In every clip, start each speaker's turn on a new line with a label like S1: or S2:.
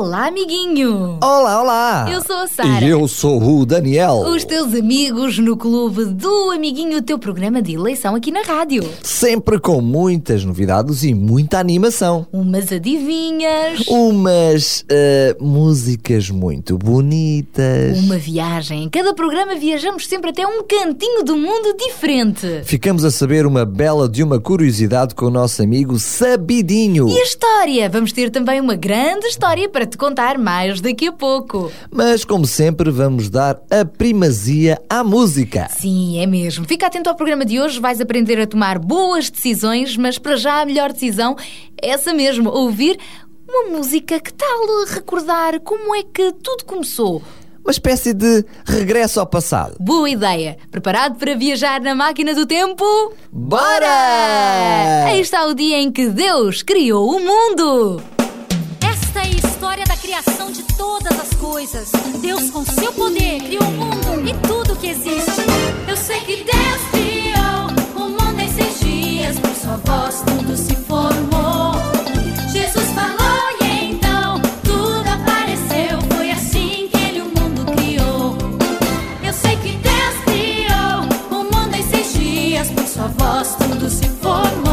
S1: Olá, amiguinho.
S2: Olá, olá!
S1: Eu sou a Sara.
S2: E eu sou o Daniel.
S1: Os teus amigos no Clube do Amiguinho, o teu programa de eleição aqui na rádio.
S2: Sempre com muitas novidades e muita animação.
S1: Umas adivinhas,
S2: Umas eh, músicas muito bonitas.
S1: uma viagem. Em cada programa viajamos sempre até um cantinho do mundo diferente.
S2: Ficamos a saber uma bela de uma curiosidade com o nosso amigo Sabidinho.
S1: E a história? Vamos ter também uma grande história para te contar mais daqui a pouco.
S2: Mas, como sempre, vamos dar a primazia à música.
S1: Sim, é mesmo. Fica atento ao programa de hoje, vais aprender a tomar boas decisões, mas para já a melhor decisão é essa mesmo, ouvir uma música que tal recordar como é que tudo começou.
S2: Uma espécie de regresso ao passado.
S1: Boa ideia! Preparado para viajar na máquina do tempo?
S2: Bora!
S1: Aí está o dia em que Deus criou o mundo!
S3: Da criação de todas as coisas. Deus, com seu poder, criou o mundo e tudo que existe. Eu sei que Deus criou o mundo em seis dias, por sua voz tudo se formou. Jesus falou e então tudo apareceu. Foi assim que ele o mundo criou. Eu sei que Deus criou o mundo em seis dias, por sua voz tudo se formou.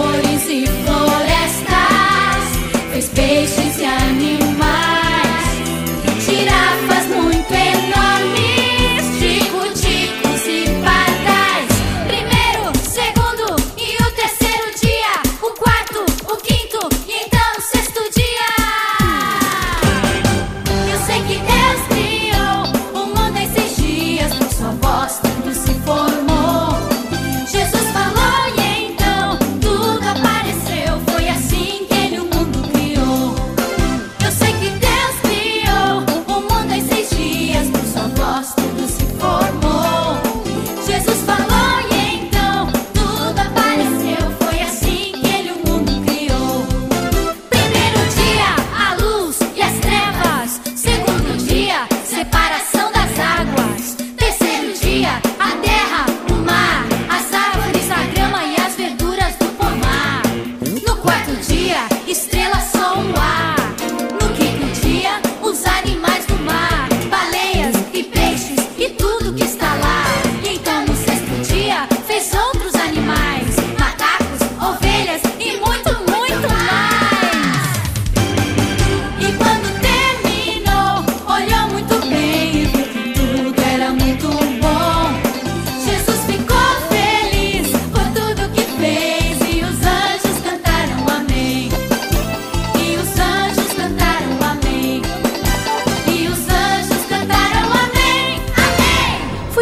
S3: amores e flores.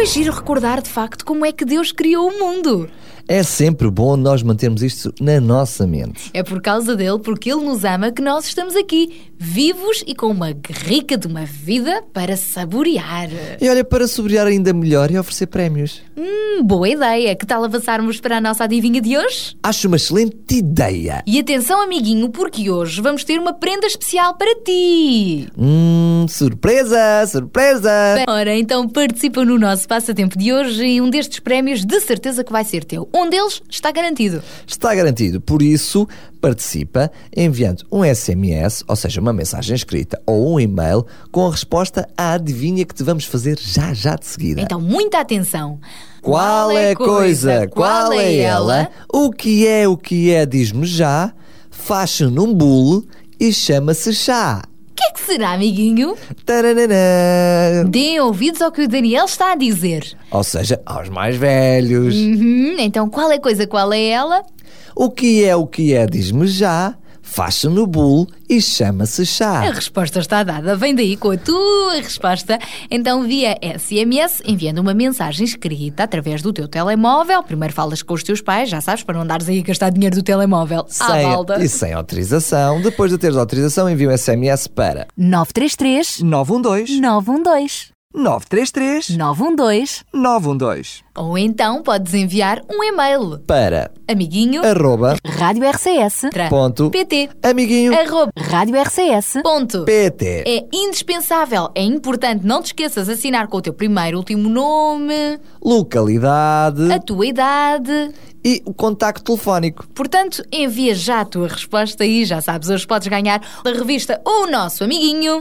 S1: Giro recordar de facto como é que Deus criou o mundo.
S2: É sempre bom nós mantermos isto na nossa mente.
S1: É por causa dele, porque ele nos ama, que nós estamos aqui, vivos e com uma rica de uma vida para saborear.
S2: E olha, para sobriar ainda melhor e oferecer prémios.
S1: Hum, Boa ideia! Que tal avançarmos para a nossa adivinha de hoje?
S2: Acho uma excelente ideia.
S1: E atenção, amiguinho, porque hoje vamos ter uma prenda especial para ti!
S2: Hum, surpresa, surpresa!
S1: Ora, então participa no nosso passatempo de hoje e um destes prémios de certeza que vai ser teu. Um deles está garantido.
S2: Está garantido, por isso participa enviando um SMS, ou seja, uma mensagem escrita ou um e-mail com a resposta à adivinha que te vamos fazer já já de seguida.
S1: Então, muita atenção!
S2: Qual é a coisa? Qual é ela? O que é o que é? Diz-me já. Faz-se num bolo e chama-se chá.
S1: O que é que será, amiguinho?
S2: Taranana.
S1: Deem ouvidos ao que o Daniel está a dizer.
S2: Ou seja, aos mais velhos.
S1: Uhum, então, qual é a coisa? Qual é ela?
S2: O que é o que é? Diz-me já. Faz-se no bolo e chama-se
S1: A
S2: chá.
S1: resposta está dada. Vem daí com a tua resposta. Então, via SMS, enviando uma mensagem escrita através do teu telemóvel. Primeiro falas com os teus pais, já sabes, para não andares aí a gastar dinheiro do telemóvel à
S2: Sem,
S1: balda.
S2: e sem autorização. Depois de teres autorização, envia um SMS para
S4: 933
S2: 912
S4: 912
S2: 933
S4: 912
S2: 912
S1: Ou então podes enviar um e-mail.
S2: para
S1: Amiguinho.
S2: arroba
S4: Rádio RCS
S1: tra-
S2: ponto
S1: PT.
S2: amiguinho
S1: Arroba.
S4: Rádio RCS
S1: Ponto.
S2: PT.
S1: É indispensável, é importante, não te esqueças de assinar com o teu primeiro e último nome,
S2: Localidade
S1: a tua idade.
S2: e o contacto telefónico.
S1: Portanto, envia já a tua resposta e já sabes, hoje podes ganhar a revista O Nosso Amiguinho.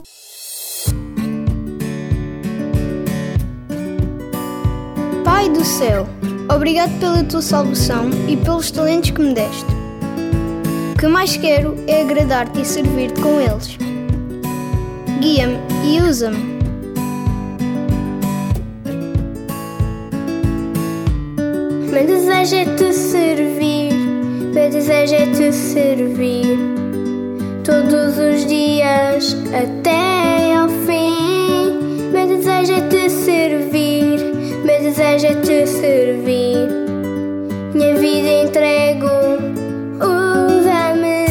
S5: Pai do céu, obrigado pela tua salvação e pelos talentos que me deste. O que mais quero é agradar-te e servir-te com eles. Guia-me e usa-me. Meu desejo é te servir, meu desejo é te servir todos os dias até ao fim. Meu desejo é te é te servir. Minha vida entrego, usa-me.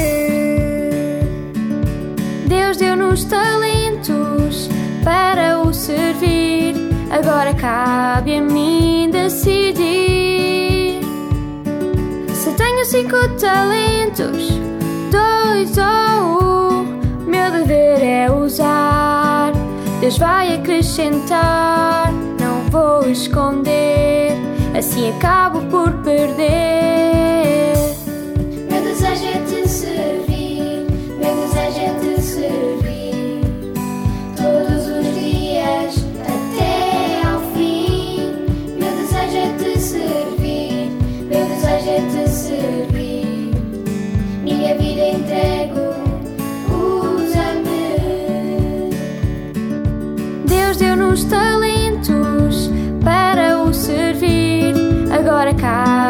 S5: Deus deu-nos talentos para o servir. Agora cabe a mim decidir. Se tenho cinco talentos, dois ou um, meu dever é usar. Deus vai acrescentar, não vou esconder, assim acabo por perder.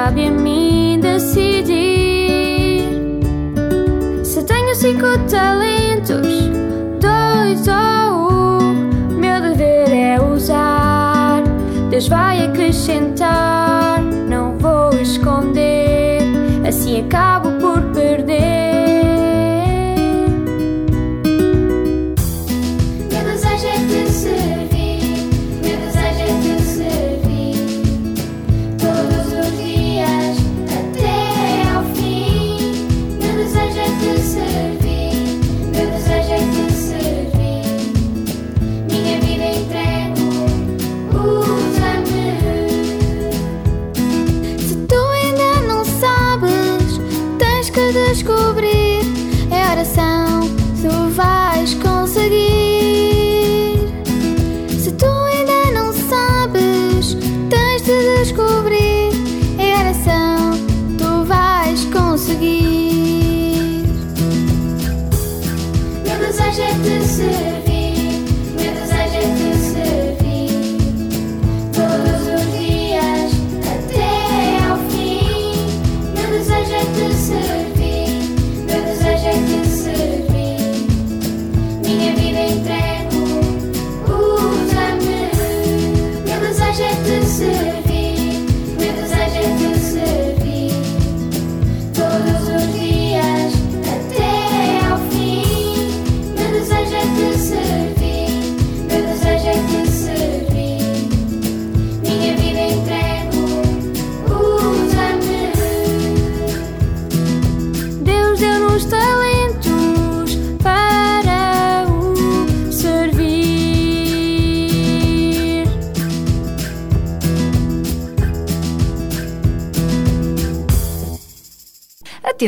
S5: Cabe a mim decidir. Se tenho cinco talentos, dois ou um, meu dever é usar. Deus vai acrescentar, não vou esconder, assim acabo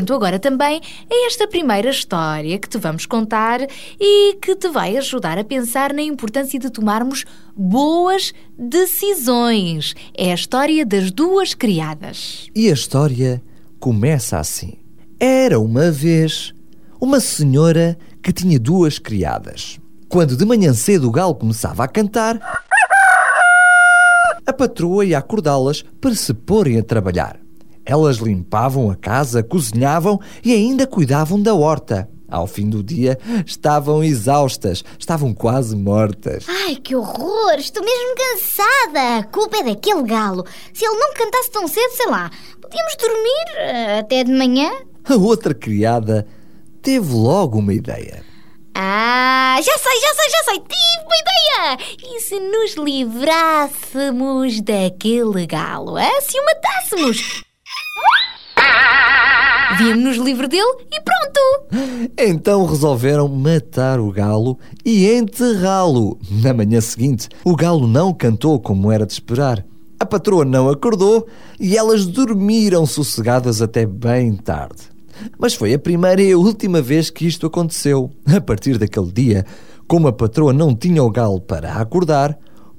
S1: atento agora também a esta primeira história que te vamos contar e que te vai ajudar a pensar na importância de tomarmos boas decisões. É a história das duas criadas.
S2: E a história começa assim. Era uma vez uma senhora que tinha duas criadas. Quando de manhã cedo o galo começava a cantar, a patroa ia acordá-las para se porem a trabalhar. Elas limpavam a casa, cozinhavam e ainda cuidavam da horta. Ao fim do dia, estavam exaustas, estavam quase mortas.
S6: Ai, que horror! Estou mesmo cansada! A culpa é daquele galo. Se ele não cantasse tão cedo, sei lá, podíamos dormir eh, até de manhã.
S2: A outra criada teve logo uma ideia.
S6: Ah, já sei, já sei, já sei! Tive uma ideia!
S1: E se nos livrássemos daquele galo? Ah, se o matássemos? Víamos-nos livre dele e pronto!
S2: Então resolveram matar o galo e enterrá-lo. Na manhã seguinte, o galo não cantou como era de esperar. A patroa não acordou e elas dormiram sossegadas até bem tarde. Mas foi a primeira e a última vez que isto aconteceu. A partir daquele dia, como a patroa não tinha o galo para acordar,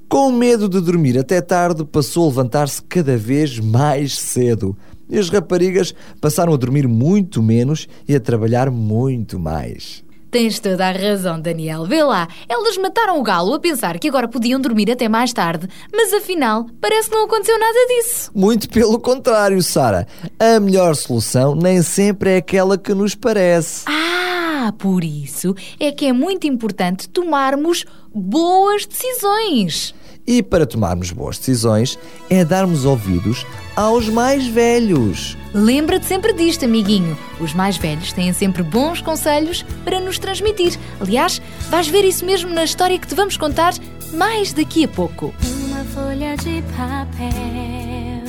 S2: com medo de dormir até tarde, passou a levantar-se cada vez mais cedo. E as raparigas passaram a dormir muito menos e a trabalhar muito mais.
S1: Tens toda a razão, Daniel. Vê lá, elas mataram o galo a pensar que agora podiam dormir até mais tarde, mas afinal parece que não aconteceu nada disso.
S2: Muito pelo contrário, Sara. A melhor solução nem sempre é aquela que nos parece.
S1: Ah, por isso é que é muito importante tomarmos boas decisões.
S2: E para tomarmos boas decisões é darmos ouvidos aos mais velhos.
S1: Lembra-te sempre disto, amiguinho. Os mais velhos têm sempre bons conselhos para nos transmitir. Aliás, vais ver isso mesmo na história que te vamos contar mais daqui a pouco.
S3: Uma folha de papel,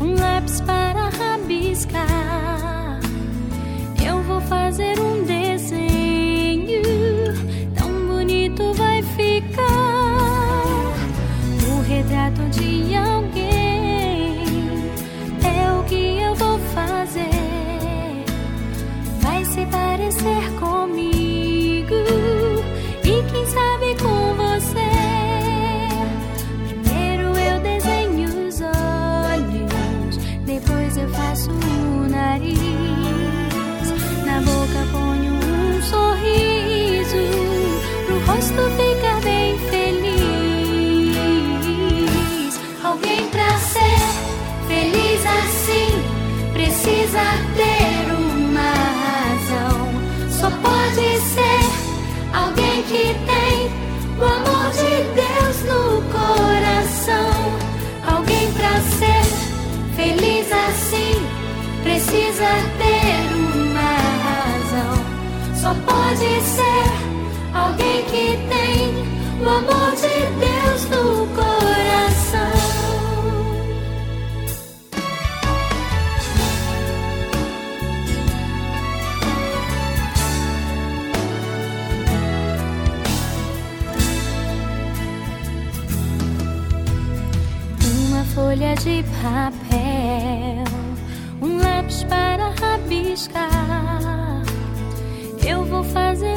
S3: um lápis para rabiscar. Eu vou fazer um desenho, tão bonito vai ficar. O retrato de alguém é o que eu vou fazer. Vai se parecer comigo e quem sabe com você. Primeiro eu desenho os olhos, depois eu faço o precisa ter uma razão. Só pode ser alguém que tem o amor de Deus no coração. Alguém pra ser feliz assim precisa ter uma razão. Só pode ser alguém que tem o amor de Deus no coração. Folha de papel, um lápis para rabiscar. Eu vou fazer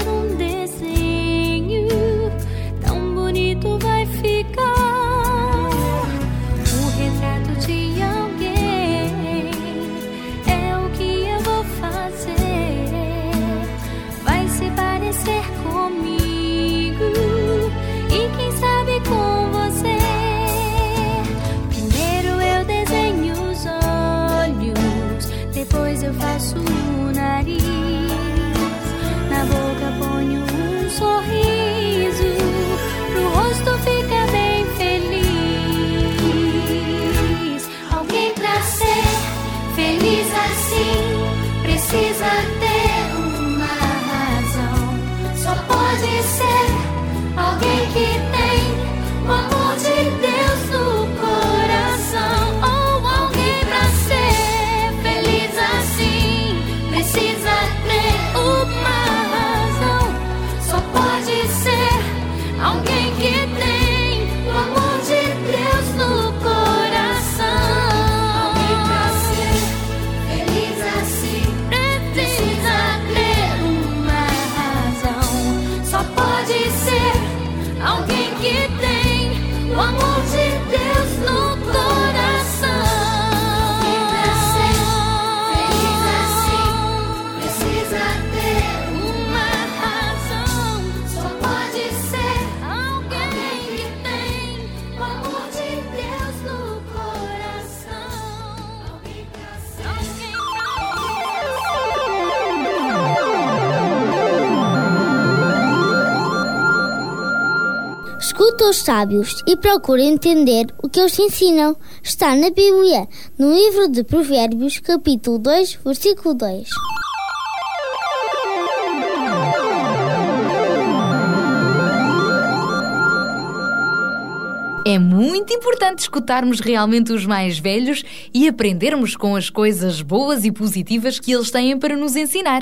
S3: Os
S6: sábios e procura entender o que eles ensinam. Está na Bíblia, no livro de Provérbios, capítulo 2, versículo 2.
S1: É muito importante escutarmos realmente os mais velhos e aprendermos com as coisas boas e positivas que eles têm para nos ensinar.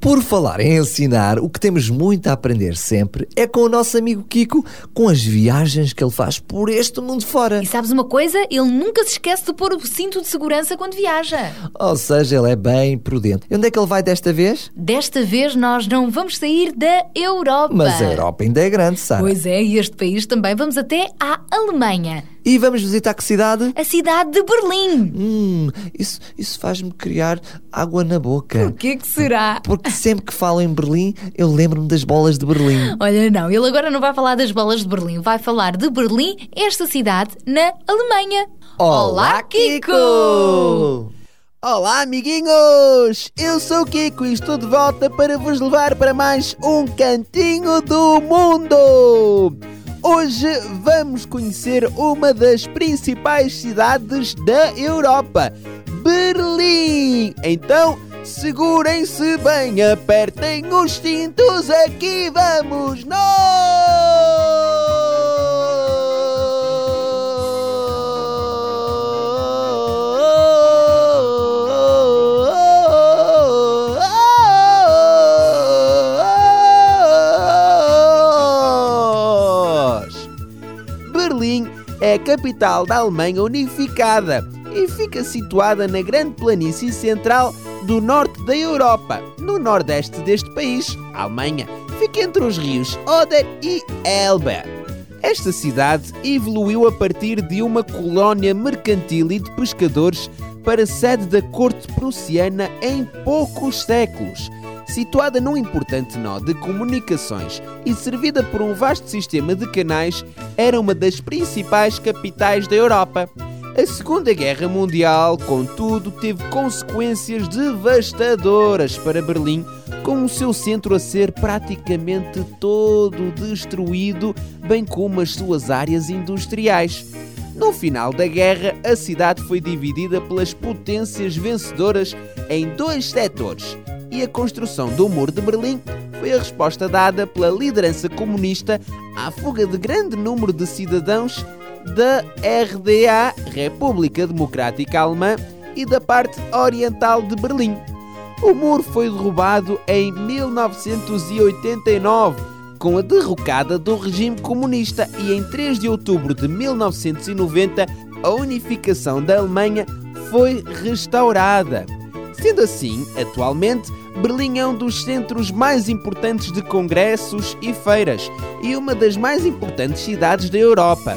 S2: Por falar em ensinar, o que temos muito a aprender sempre é com o nosso amigo Kiko, com as viagens que ele faz por este mundo fora.
S1: E sabes uma coisa? Ele nunca se esquece de pôr o cinto de segurança quando viaja.
S2: Ou seja, ele é bem prudente. E onde é que ele vai desta vez?
S1: Desta vez nós não vamos sair da Europa.
S2: Mas a Europa ainda é grande, sabe?
S1: Pois é, e este país também vamos até à Alemanha.
S2: E vamos visitar que cidade?
S1: A cidade de Berlim.
S2: Hum, isso, isso faz-me criar água na boca.
S1: O que é que será?
S2: Porque sempre que falo em Berlim, eu lembro-me das bolas de Berlim.
S1: Olha, não, ele agora não vai falar das bolas de Berlim, vai falar de Berlim, esta cidade, na Alemanha.
S2: Olá, Kiko!
S7: Olá, amiguinhos! Eu sou o Kiko e estou de volta para vos levar para mais um cantinho do mundo! Hoje vamos conhecer uma das principais cidades da Europa, Berlim! Então, segurem-se bem, apertem os cintos, aqui vamos nós! É a capital da Alemanha unificada e fica situada na grande planície central do norte da Europa, no nordeste deste país, a Alemanha. Fica entre os rios Oder e Elbe. Esta cidade evoluiu a partir de uma colónia mercantil e de pescadores para sede da corte prussiana em poucos séculos. Situada num importante nó de comunicações e servida por um vasto sistema de canais, era uma das principais capitais da Europa. A Segunda Guerra Mundial, contudo, teve consequências devastadoras para Berlim, com o seu centro a ser praticamente todo destruído, bem como as suas áreas industriais. No final da guerra, a cidade foi dividida pelas potências vencedoras em dois setores, e a construção do Muro de Berlim foi a resposta dada pela liderança comunista à fuga de grande número de cidadãos da RDA, República Democrática Alemã, e da parte oriental de Berlim. O muro foi derrubado em 1989 com a derrocada do regime comunista e em 3 de outubro de 1990 a unificação da Alemanha foi restaurada. Sendo assim, atualmente, Berlim é um dos centros mais importantes de congressos e feiras e uma das mais importantes cidades da Europa.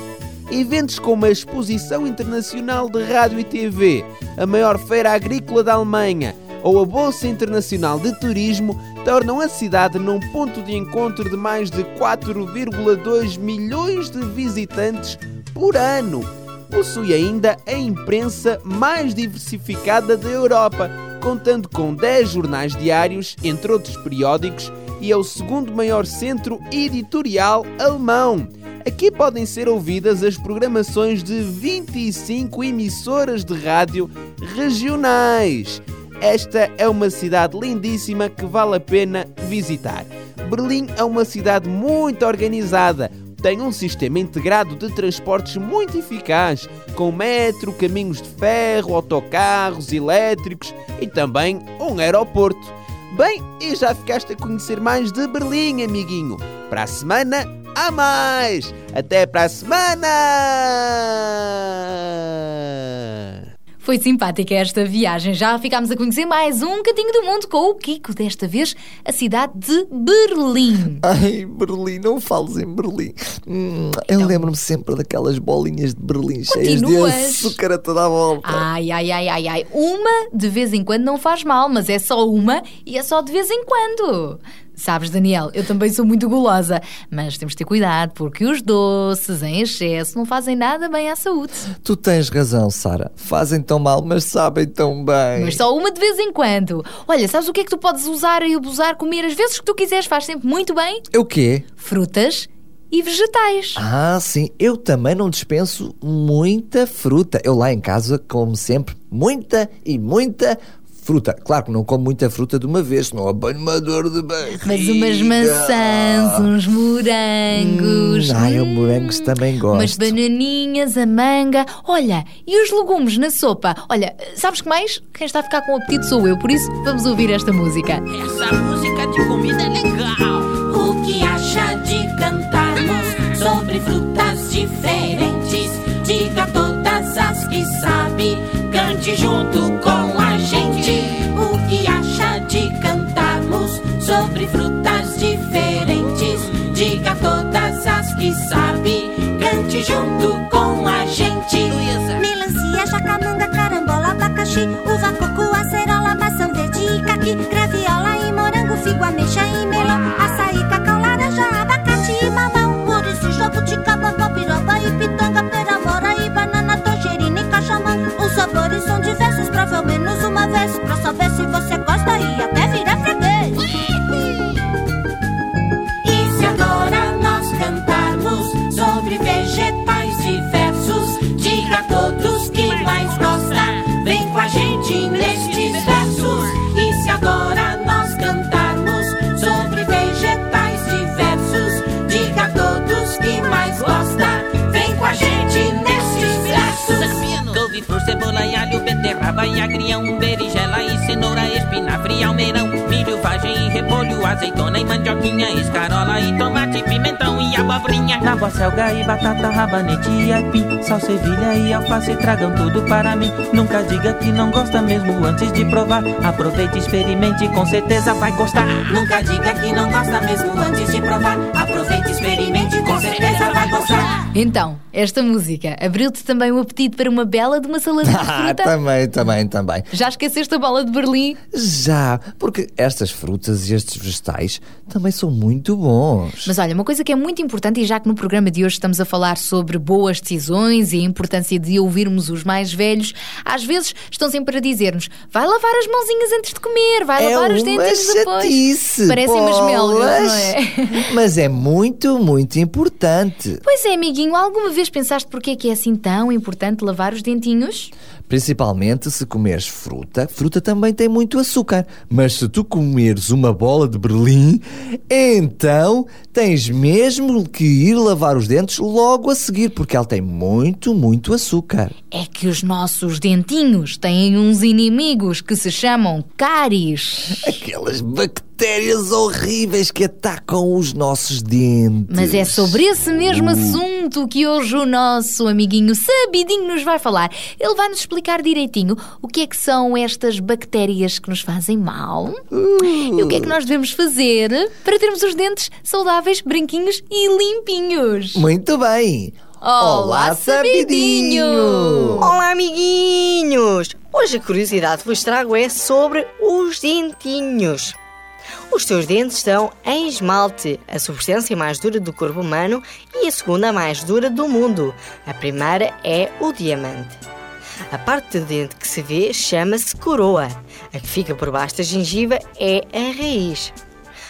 S7: Eventos como a Exposição Internacional de Rádio e TV, a maior feira agrícola da Alemanha ou a Bolsa Internacional de Turismo tornam a cidade num ponto de encontro de mais de 4,2 milhões de visitantes por ano. Possui ainda a imprensa mais diversificada da Europa, contando com 10 jornais diários, entre outros periódicos, e é o segundo maior centro editorial alemão. Aqui podem ser ouvidas as programações de 25 emissoras de rádio regionais. Esta é uma cidade lindíssima que vale a pena visitar. Berlim é uma cidade muito organizada, tem um sistema integrado de transportes muito eficaz, com metro, caminhos de ferro, autocarros elétricos e também um aeroporto. Bem, e já ficaste a conhecer mais de Berlim, amiguinho. Para a semana, há mais! Até para a semana!
S1: Foi simpática esta viagem. Já ficámos a conhecer mais um cantinho do mundo com o Kiko, desta vez a cidade de Berlim.
S2: Ai, Berlim, não fales em Berlim. Hum, eu lembro-me sempre daquelas bolinhas de Berlim cheias de açúcar a toda a volta.
S1: Ai, ai, ai, ai, ai. Uma de vez em quando não faz mal, mas é só uma e é só de vez em quando. Sabes, Daniel, eu também sou muito gulosa, mas temos de ter cuidado porque os doces em excesso não fazem nada bem à saúde.
S2: Tu tens razão, Sara. Fazem tão mal, mas sabem tão bem.
S1: Mas só uma de vez em quando. Olha, sabes o que é que tu podes usar e abusar, comer as vezes que tu quiseres, faz sempre muito bem?
S2: É O quê?
S1: Frutas e vegetais.
S2: Ah, sim, eu também não dispenso muita fruta. Eu lá em casa como sempre muita e muita fruta. Claro que não como muita fruta de uma vez, senão apanho uma dor de barriga.
S1: Mas umas maçãs, uns morangos.
S2: Hum, ai, eu
S1: hum,
S2: morangos também gosto.
S1: Umas bananinhas, a manga. Olha, e os legumes na sopa? Olha, sabes que mais? Quem está a ficar com apetite sou eu, por isso vamos ouvir esta música.
S8: Essa música de comida é legal.
S3: O que acha de cantarmos sobre frutas diferentes? Diga todas as que sabe, cante junto com a gente. O que acha de cantarmos sobre frutas diferentes? Diga todas as que sabe, cante junto
S8: azeitona e mandioquinha Escarola e tomate, pimentão e abobrinha Tábua, selga e batata, rabanete e aipim Sal, sevilha e alface, tragam tudo para mim Nunca diga que não gosta mesmo antes de provar Aproveite, experimente, com certeza vai gostar
S3: Nunca diga que não gosta mesmo antes de provar. Aproveite, experimente, com certeza vai gostar.
S1: Então, esta música abriu-te também o apetite para uma bela de uma saladinha de
S2: Ah,
S1: fruta?
S2: também, também, também.
S1: Já esqueceste a bola de Berlim?
S2: Já, porque estas frutas e estes vegetais também são muito bons.
S1: Mas olha, uma coisa que é muito importante, e já que no programa de hoje estamos a falar sobre boas decisões e a importância de ouvirmos os mais velhos, às vezes estão sempre a dizer-nos: vai lavar as mãozinhas antes de comer, vai
S2: é
S1: lavar os dentes depois.
S2: chatice,
S1: Parecem umas melgas, não é?
S2: Mas é muito, muito importante.
S1: Pois é, amiguinho, alguma vez pensaste porque é que é assim tão importante lavar os dentinhos?
S2: Principalmente se comeres fruta. Fruta também tem muito açúcar. Mas se tu comeres uma bola de Berlim, então tens mesmo que ir lavar os dentes logo a seguir, porque ela tem muito, muito açúcar.
S1: É que os nossos dentinhos têm uns inimigos que se chamam cáries.
S2: Aquelas bactérias horríveis que atacam os nossos dentes.
S1: Mas é sobre esse mesmo assunto que hoje o nosso amiguinho Sabidinho nos vai falar. Ele vai nos explicar direitinho o que é que são estas bactérias que nos fazem mal e o que é que nós devemos fazer para termos os dentes saudáveis, branquinhos e limpinhos.
S2: Muito bem.
S1: Olá, Sabidinho!
S9: Olá, amiguinhos! Hoje a curiosidade que vos trago é sobre os dentinhos. Os teus dentes são em esmalte, a substância mais dura do corpo humano e a segunda mais dura do mundo. A primeira é o diamante. A parte do dente que se vê chama-se coroa. A que fica por baixo da gengiva é a raiz.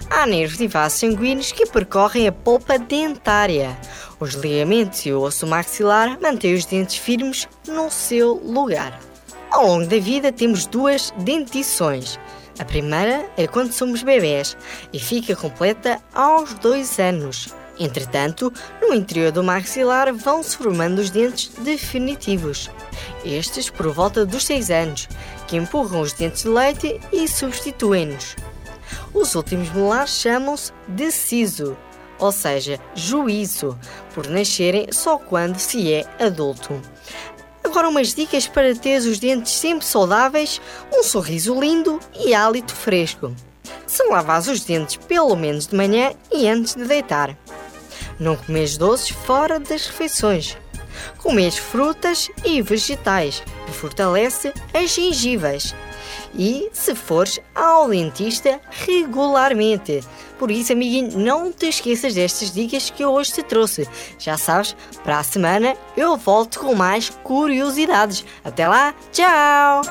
S9: Há nervos e vasos sanguíneos que percorrem a polpa dentária. Os ligamentos e o osso maxilar mantêm os dentes firmes no seu lugar. Ao longo da vida temos duas dentições. A primeira é quando somos bebés e fica completa aos dois anos. Entretanto, no interior do maxilar vão-se formando os dentes definitivos. Estes por volta dos 6 anos, que empurram os dentes de leite e substituem-nos. Os últimos molares chamam-se de siso, ou seja, juízo, por nascerem só quando se é adulto. Agora umas dicas para ter os dentes sempre saudáveis, um sorriso lindo e hálito fresco. Se lavas os dentes pelo menos de manhã e antes de deitar. Não comes doces fora das refeições. Comes frutas e vegetais, que fortalece as gengivas. E se fores ao dentista regularmente. Por isso, amiguinho, não te esqueças destas dicas que eu hoje te trouxe. Já sabes, para a semana eu volto com mais curiosidades. Até lá, tchau!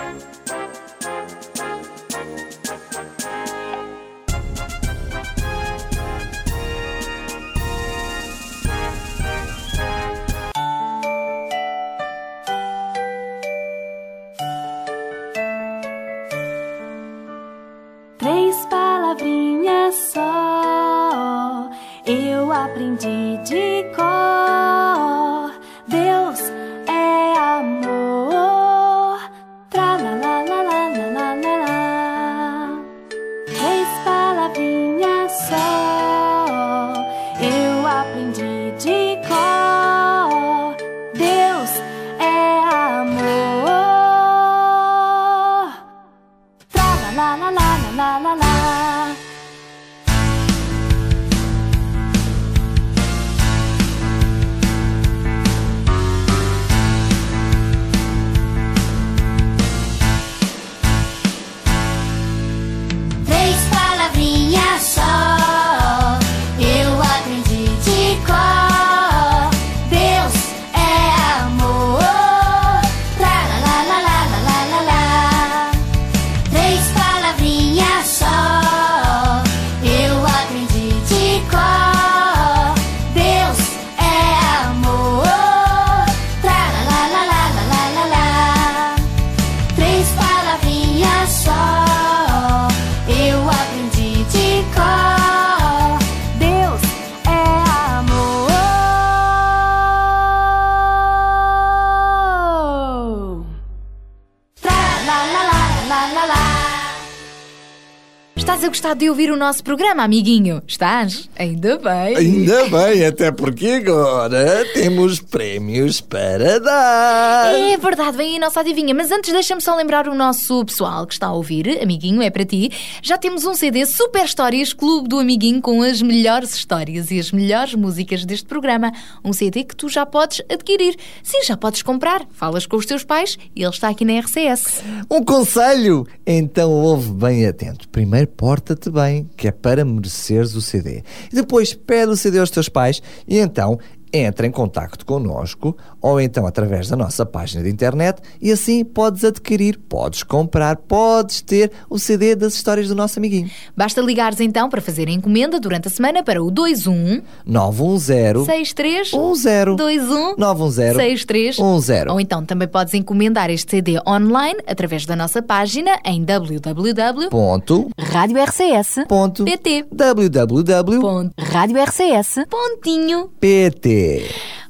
S1: Nosso programa, amiguinho? Estás? Ainda bem.
S2: Ainda bem, até porque agora temos prémios para dar.
S1: É verdade, vem aí a nossa adivinha. Mas antes, deixa-me só lembrar o nosso pessoal que está a ouvir. Amiguinho, é para ti. Já temos um CD Super Histórias Clube do Amiguinho com as melhores histórias e as melhores músicas deste programa. Um CD que tu já podes adquirir. Sim, já podes comprar. Falas com os teus pais e ele está aqui na RCS.
S2: Um conselho! Então ouve bem atento. Primeiro porta-te bem, que é para mereceres o CD. E depois pede o CD aos teus pais e então entra em contacto connosco ou então através da nossa página de internet e assim podes adquirir, podes comprar, podes ter o CD das histórias do nosso amiguinho.
S1: Basta ligares então para fazer a encomenda durante a semana para o 21
S2: 910
S1: 63
S2: 10
S1: 21
S2: 910
S1: 63
S2: 10.
S1: Ou então também podes encomendar este CD online através da nossa página em www.
S2: Ponto.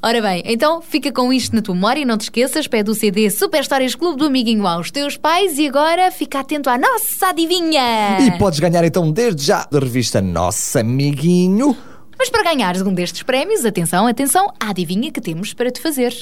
S1: Ora bem, então fica com isto na tua memória e não te esqueças, pede o CD Super Histórias Clube do Amiguinho aos teus pais e agora fica atento à nossa adivinha!
S2: E podes ganhar então desde já da revista Nosso Amiguinho.
S1: Mas para ganhares um destes prémios, atenção, atenção à adivinha que temos para te fazer.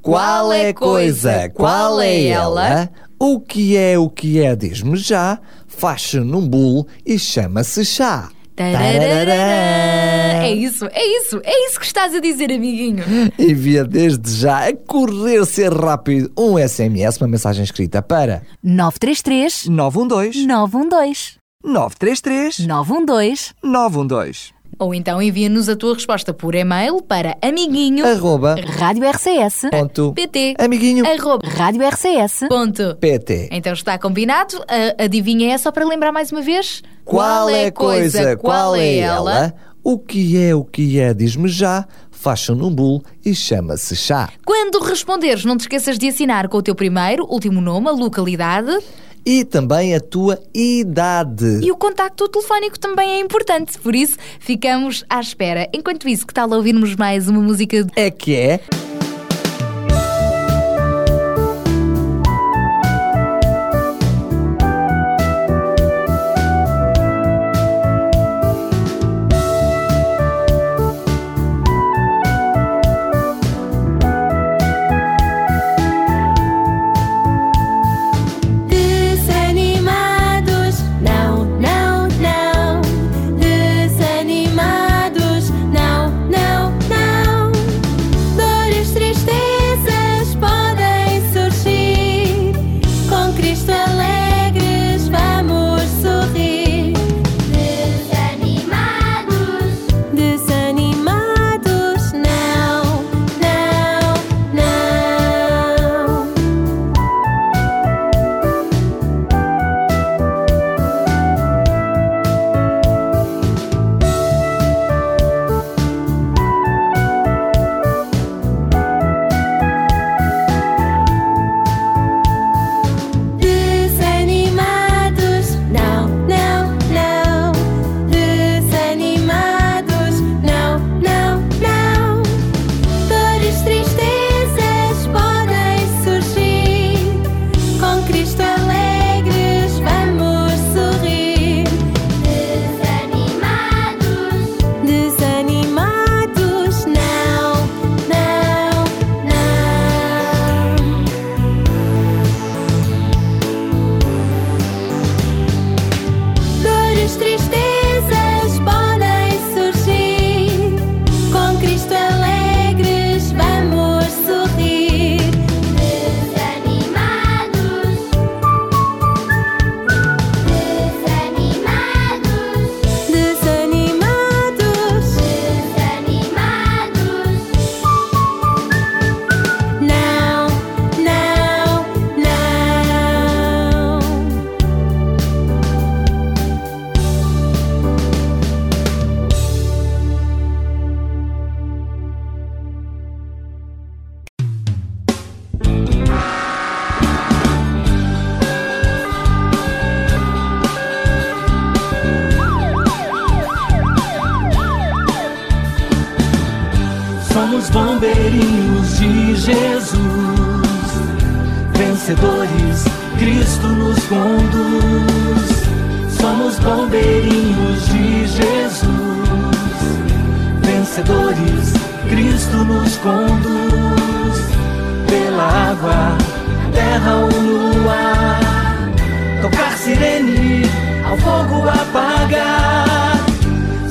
S2: Qual é a coisa? Qual é ela? O que é o que é? Diz-me já. Faz-se num bolo e chama-se chá.
S1: É isso, é isso, é isso que estás a dizer, amiguinho.
S2: Envia desde já a correr ser rápido. Um SMS, uma mensagem escrita para
S4: 933
S2: 912
S4: 912
S2: 933
S4: 912
S2: 912
S1: Ou então envia-nos a tua resposta por e-mail para amiguinho.
S2: arroba
S4: Rádio RCS.
S2: ponto
S1: PT.
S2: amiguinho
S1: Arroba.
S4: Rádio RCS.
S1: Ponto.
S2: PT.
S1: Então está combinado. A adivinha é só para lembrar mais uma vez?
S2: Qual é a coisa? Qual é ela? O que é o que é? Diz-me já. Faz-se num bolo e chama-se chá.
S1: Quando responderes, não te esqueças de assinar com o teu primeiro, último nome, a localidade
S2: E também a tua idade.
S1: e o contacto telefónico também é importante. Por isso, ficamos à espera. Enquanto isso, que tal ouvirmos mais uma música de...
S2: É que é.
S10: Vencedores, Cristo nos conduz. Somos bombeirinhos de Jesus, vencedores. Cristo nos conduz pela água, terra ou no ar. Tocar sirene, ao fogo apagar.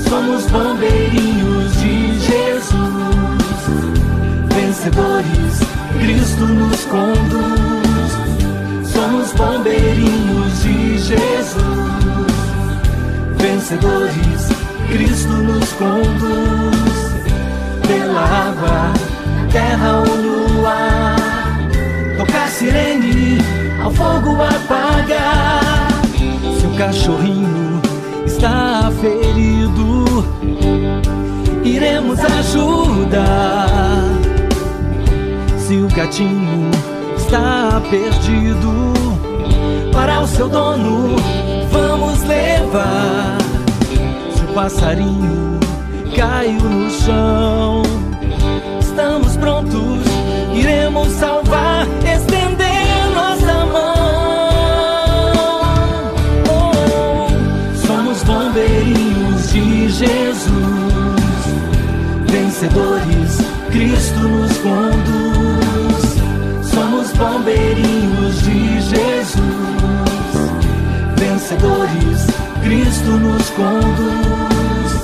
S10: Somos bombeirinhos de Jesus, vencedores. Cristo nos conduz. Somos bombeirinhos de Jesus, vencedores. Cristo nos conduz pela água, terra ou no ar. Tocar sirene, ao fogo apagar. Se o cachorrinho está ferido, iremos ajudar. Se o gatinho está perdido, para o seu dono vamos levar. Se o passarinho caiu no chão, estamos prontos, iremos salvar, estender Cristo nos conduz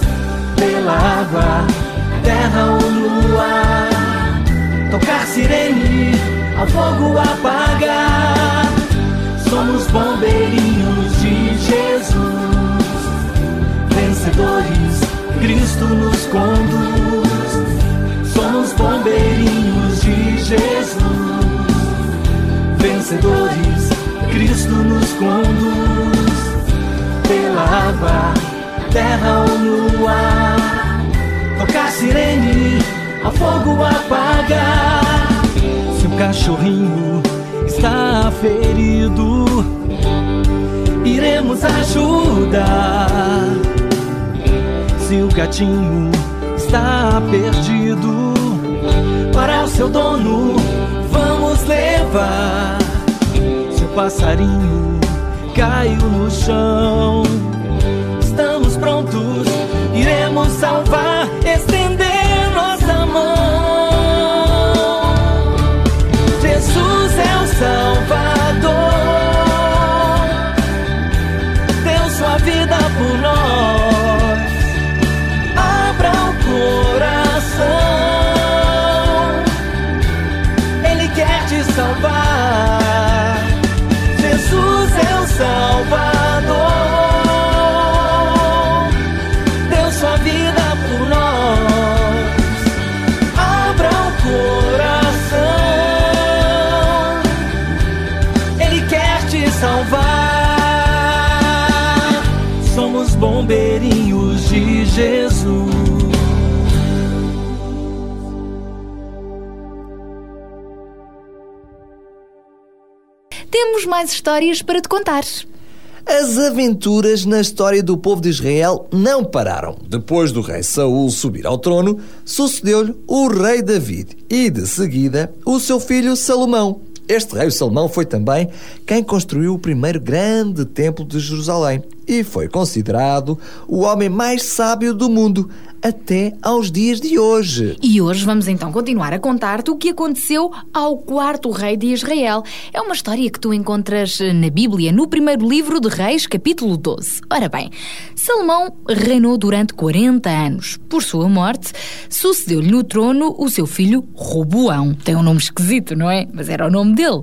S10: pela água, terra ou ar. Tocar sirene, ao fogo apagar. Somos bombeirinhos de Jesus, vencedores, Cristo nos conduz. Somos bombeirinhos de Jesus, vencedores, Cristo nos conduz pela água, terra ou no ar. Tocar sirene, ao fogo apagar. Se o cachorrinho está ferido, iremos ajudar. Se o gatinho está perdido, para o seu dono vamos levar. Se o passarinho caiu no chão, estamos prontos, iremos salvar, estender Jesus.
S1: Temos mais histórias para te contar.
S2: As aventuras na história do povo de Israel não pararam. Depois do rei Saul subir ao trono, sucedeu-lhe o rei David e, de seguida, o seu filho Salomão. Este rei Salomão foi também quem construiu o primeiro grande templo de Jerusalém e foi considerado o homem mais sábio do mundo até aos dias de hoje.
S1: E hoje vamos então continuar a contar-te o que aconteceu ao quarto rei de Israel. É uma história que tu encontras na Bíblia, no primeiro livro de Reis, capítulo 12. Ora bem, Salomão reinou durante 40 anos. Por sua morte, sucedeu-lhe no trono o seu filho Roboão. Tem um nome esquisito, não é? Mas era o nome dele.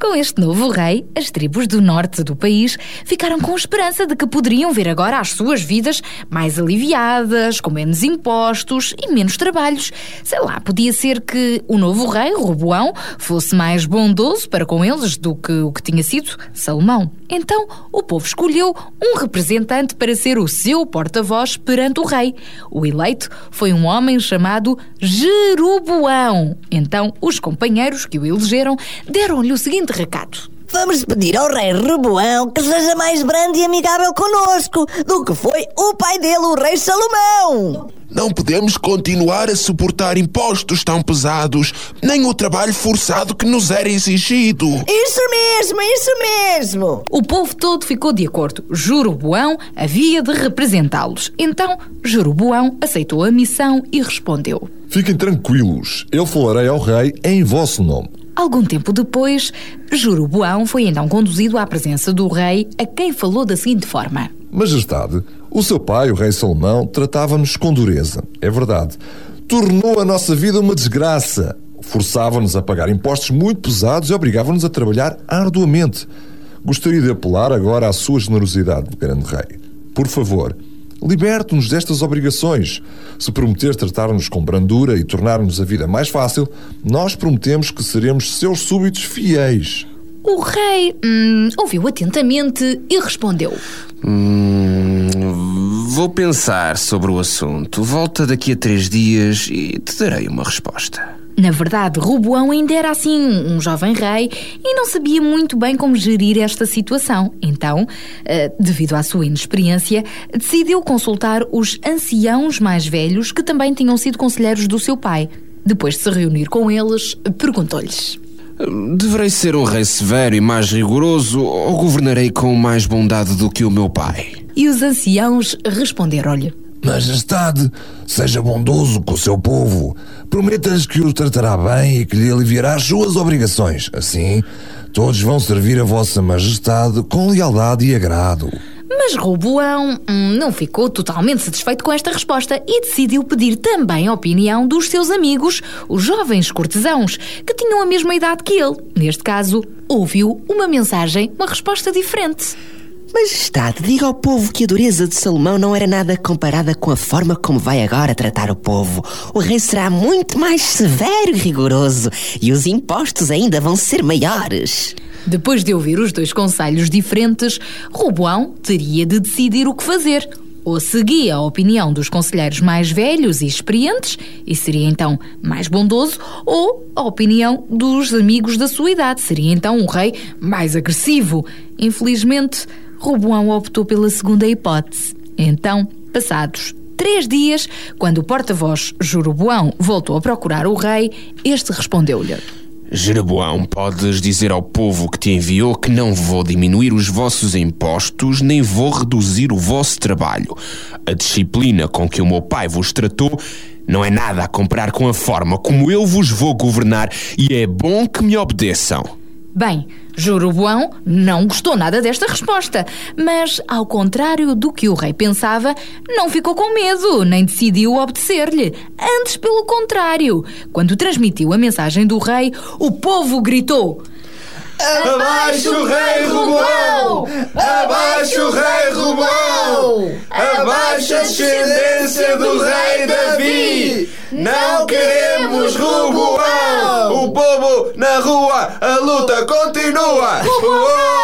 S1: Com este novo rei, as tribos do norte do país ficaram com esperança de que poderiam ver agora as suas vidas mais aliviadas, com menos impostos e menos trabalhos. Sei lá, podia ser que o novo rei, Roboão, fosse mais bondoso para com eles do que o que tinha sido Salomão. Então, o povo escolheu um representante para ser o seu porta-voz perante o rei. O eleito foi um homem chamado Jeroboão. Então, os companheiros que o elegeram deram-lhe o seguinte recado.
S11: Vamos pedir ao rei Reboão que seja mais brando e amigável conosco do que foi o pai dele, o rei Salomão.
S12: Não podemos continuar a suportar impostos tão pesados, nem o trabalho forçado que nos era exigido.
S11: Isso mesmo, isso mesmo.
S1: O povo todo ficou de acordo. Jeroboão havia de representá-los. Então, Jeroboão aceitou a missão e respondeu.
S13: Fiquem tranquilos, eu falarei ao rei em vosso nome.
S1: Algum tempo depois, Jeroboão foi então conduzido à presença do rei, a quem falou da seguinte forma:
S13: Majestade, o seu pai, o rei Salomão, tratava-nos com dureza. É verdade. Tornou a nossa vida uma desgraça. Forçava-nos a pagar impostos muito pesados e obrigava-nos a trabalhar arduamente. Gostaria de apelar agora à sua generosidade, grande rei. Por favor, liberte-nos destas obrigações. Se prometer tratar-nos com brandura e tornar-nos a vida mais fácil, nós prometemos que seremos seus súbitos fiéis.
S1: O rei hum, ouviu atentamente e respondeu:
S14: Hum, vou pensar sobre o assunto. Volta daqui a três dias e te darei uma resposta.
S1: Na verdade, Roboão ainda era assim um jovem rei e não sabia muito bem como gerir esta situação. Então, eh, devido à sua inexperiência, decidiu consultar os anciãos mais velhos que também tinham sido conselheiros do seu pai. Depois de se reunir com eles, perguntou-lhes:
S14: Deverei ser um rei severo e mais rigoroso ou governarei com mais bondade do que o meu pai?
S1: E os anciãos responderam-lhe:
S2: Majestade, seja bondoso com o seu povo. Prometa-lhes que o tratará bem e que lhe aliviará as suas obrigações. Assim, todos vão servir a vossa majestade com lealdade e agrado.
S1: Mas Roboão hum, não ficou totalmente satisfeito com esta resposta e decidiu pedir também a opinião dos seus amigos, os jovens cortesãos, que tinham a mesma idade que ele. Neste caso, ouviu uma mensagem, uma resposta diferente.
S11: Majestade, diga ao povo que a dureza de Salomão não era nada comparada com a forma como vai agora tratar o povo. O rei será muito mais severo e rigoroso e os impostos ainda vão ser maiores.
S1: Depois de ouvir os dois conselhos diferentes, Roboão teria de decidir o que fazer. Ou seguia a opinião dos conselheiros mais velhos e experientes, e seria então mais bondoso, ou a opinião dos amigos da sua idade, seria então um rei mais agressivo. Infelizmente, Roboão optou pela segunda hipótese. Então, passados três dias, quando o porta-voz Jeroboão voltou a procurar o rei, este respondeu-lhe.
S14: Jeroboão, podes dizer ao povo que te enviou que não vou diminuir os vossos impostos, nem vou reduzir o vosso trabalho. A disciplina com que o meu pai vos tratou não é nada a comparar com a forma como eu vos vou governar e é bom que me obedeçam.
S1: Bem, Jeroboão não gostou nada desta resposta, mas, ao contrário do que o rei pensava, não ficou com medo, nem decidiu obedecer-lhe. Antes, pelo contrário, quando transmitiu a mensagem do rei, o povo gritou.
S15: Abaixo o rei Roboão! Abaixo o rei Roboão! Abaixo a descendência do rei Davi! Não queremos Roboão!
S12: O povo na rua, a luta continua! Uou!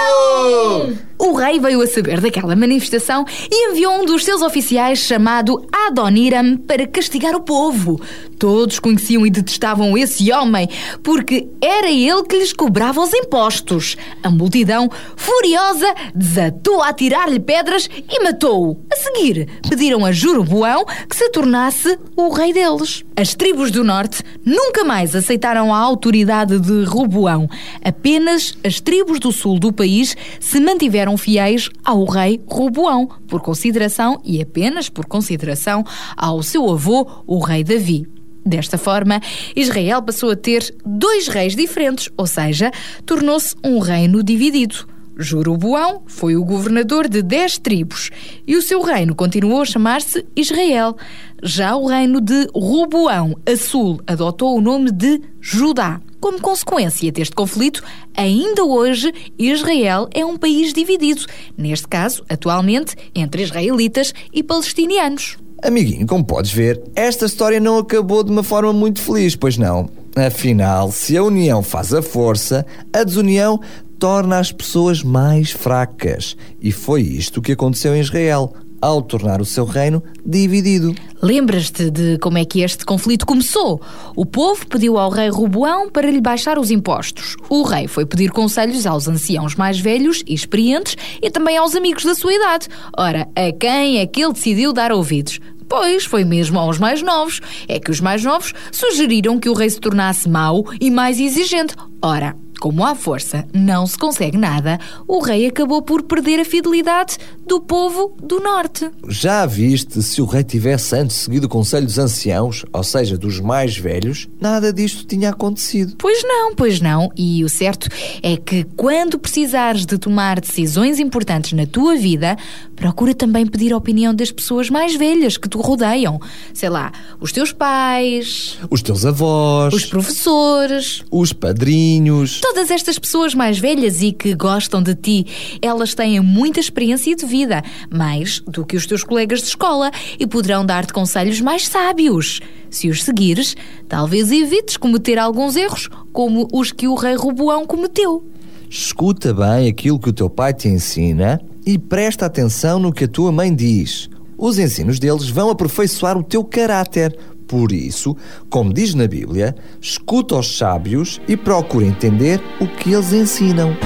S1: O rei veio a saber daquela manifestação e enviou um dos seus oficiais chamado Adoniram para castigar o povo. Todos conheciam e detestavam esse homem porque era ele que lhes cobrava os impostos. A multidão, furiosa, desatou a tirar-lhe pedras e matou-o. A seguir, pediram a Jeroboão que se tornasse o rei deles. As tribos do norte nunca mais aceitaram a autoridade de Roboão. Apenas as tribos do sul do país se mantiveram fiéis ao rei Roboão, por consideração e apenas por consideração ao seu avô, o rei Davi. Desta forma, Israel passou a ter dois reis diferentes, ou seja, tornou-se um reino dividido. Jeroboão foi o governador de dez tribos e o seu reino continuou a chamar-se Israel. Já o reino de Roboão, a sul, adotou o nome de Judá. Como consequência deste conflito, ainda hoje Israel é um país dividido, neste caso, atualmente, entre israelitas e palestinianos.
S2: Amiguinho, como podes ver, esta história não acabou de uma forma muito feliz, pois não? Afinal, se a união faz a força, a desunião torna as pessoas mais fracas. E foi isto que aconteceu em Israel, ao tornar o seu reino dividido.
S1: Lembras-te de como é que este conflito começou? O povo pediu ao rei Roboão para lhe baixar os impostos. O rei foi pedir conselhos aos anciãos mais velhos e experientes e também aos amigos da sua idade. Ora, a quem é que ele decidiu dar ouvidos? Pois, foi mesmo aos mais novos. É que os mais novos sugeriram que o rei se tornasse mau e mais exigente. Ora, como à força não se consegue nada, o rei acabou por perder a fidelidade do povo do norte.
S2: Já viste se o rei tivesse antes seguido o conselho dos anciãos, ou seja, dos mais velhos, nada disto tinha acontecido.
S1: Pois não, pois não. E o certo é que quando precisares de tomar decisões importantes na tua vida, procura também pedir a opinião das pessoas mais velhas que te rodeiam. Sei lá, os teus pais,
S2: Os teus avós,
S1: os professores.
S2: os padrinhos.
S1: Todas estas pessoas mais velhas e que gostam de ti, elas têm muita experiência de vida, mais do que os teus colegas de escola, e poderão dar-te conselhos mais sábios. Se os seguires, talvez evites cometer alguns erros, como os que o rei Roboão cometeu.
S2: Escuta bem aquilo que o teu pai te ensina e presta atenção no que a tua mãe diz. Os ensinos deles vão aperfeiçoar o teu caráter. Por isso, como diz na Bíblia, escuta os sábios e procura entender o que eles ensinam.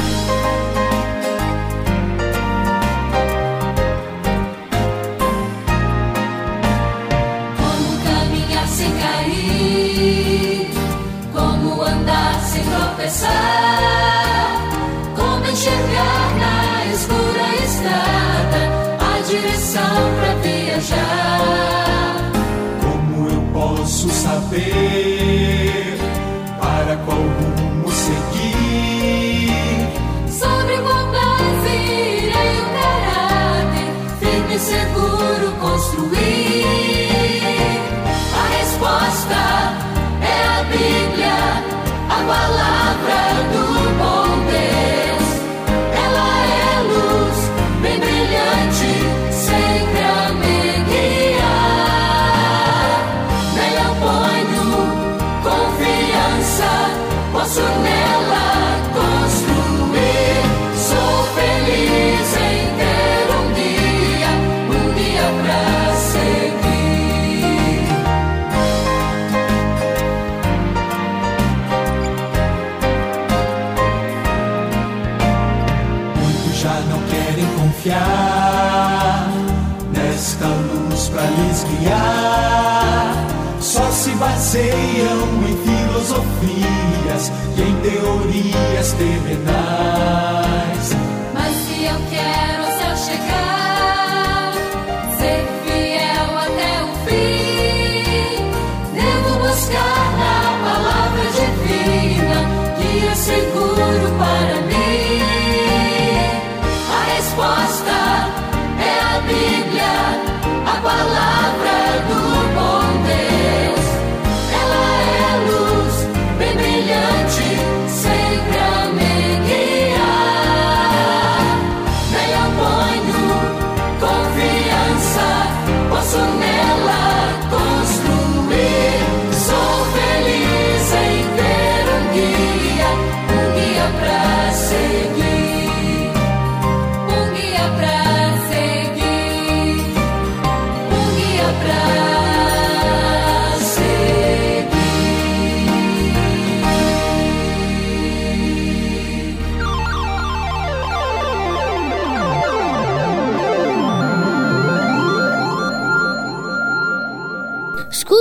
S10: Só se baseiam em filosofias e em teorias terrenais.
S3: Mas se eu quero ao céu chegar,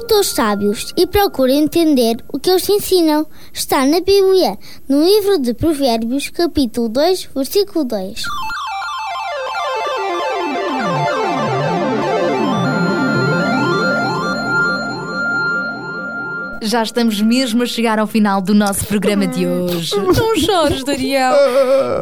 S6: Escuta os sábios e procura entender o que eles ensinam. Está na Bíblia, no livro de Provérbios, capítulo 2, versículo 2.
S1: Já estamos mesmo a chegar ao final do nosso programa de hoje. Não chores, Daniel.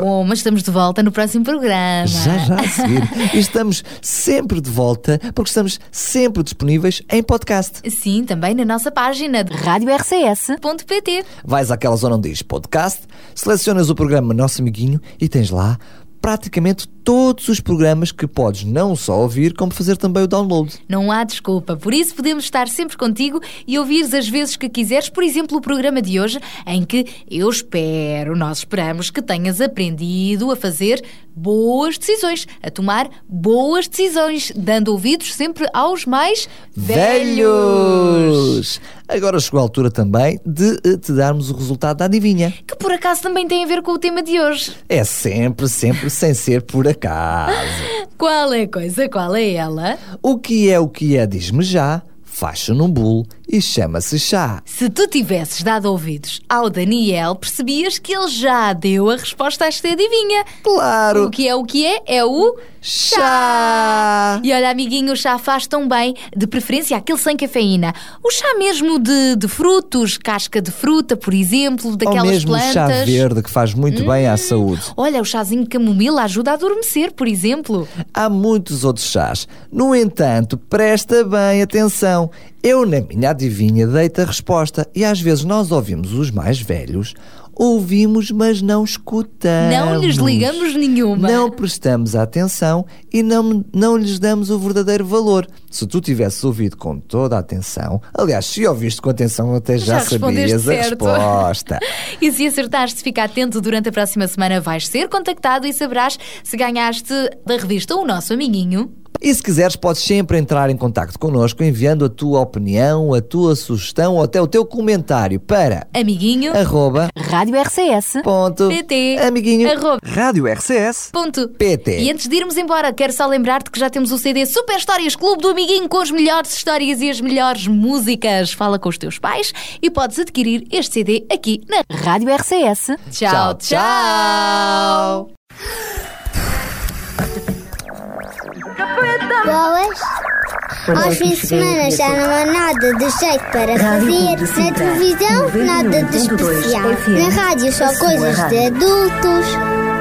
S1: Bom, mas estamos de volta no próximo programa.
S2: Já, já a seguir. E estamos sempre de volta porque estamos sempre disponíveis em podcast.
S1: Sim, também na nossa página de radiorcs.pt.
S2: Vais àquela zona onde diz podcast, selecionas o programa Nosso Amiguinho e tens lá praticamente todos os programas que podes não só ouvir, como fazer também o download.
S1: Não há desculpa, por isso podemos estar sempre contigo e ouvires as vezes que quiseres, por exemplo, o programa de hoje, em que eu espero, nós esperamos que tenhas aprendido a fazer boas decisões, a tomar boas decisões, dando ouvidos sempre aos mais velhos.
S2: Velhos! Agora chegou a altura também de eh, te darmos o resultado da adivinha.
S1: Que por acaso também tem a ver com o tema de hoje.
S2: É sempre, sempre sem ser por acaso.
S1: Qual é a coisa? Qual é ela?
S2: O que é o que é, diz-me já, faz-se num bolo e chama-se chá.
S1: Se tu tivesses dado ouvidos ao Daniel, percebias que ele já deu a resposta a esta adivinha.
S2: Claro.
S1: O que é o que é? É o chá. E olha, amiguinho, o chá faz tão bem, de preferência aquele sem cafeína. O chá mesmo de, de frutos, casca de fruta, por exemplo, daquelas
S2: Ou mesmo
S1: plantas.
S2: chá verde que faz muito bem à saúde.
S1: Olha, o chazinho camomila ajuda a adormecer, por exemplo.
S2: Há muitos outros chás. No entanto, presta bem atenção. Eu, na minha adivinha, dei-te a resposta. E às vezes nós ouvimos os mais velhos, ouvimos, mas não escutamos.
S1: Não lhes ligamos nenhuma.
S2: Não prestamos atenção e não, não lhes damos o verdadeiro valor. Se tu tivesses ouvido com toda a atenção, aliás, se ouviste com atenção, até já,
S1: Já
S2: sabias a
S1: certo.
S2: resposta.
S1: E se acertaste, fica atento, durante a próxima semana vais ser contactado e saberás se ganhaste da revista O Nosso Amiguinho.
S2: E se quiseres, podes sempre entrar em contato connosco enviando a tua opinião, a tua sugestão ou até o teu comentário para
S1: amiguinho
S2: arroba
S4: Rádio RCS
S2: ponto
S1: PT
S2: amiguinho
S1: arroba
S2: rádio RCS
S1: ponto
S2: PT.
S1: E antes de irmos embora, quero só lembrar-te que já temos o CD Super Histórias Clube do Amiguinho com as melhores histórias e as melhores músicas. Fala com os teus pais e podes adquirir este CD aqui na
S4: Rádio RCS.
S1: Tchau, tchau.
S6: Boas. Aos fins de semana já não há nada de jeito para fazer. Na televisão, nada de especial. Na rádio, só coisas de adultos.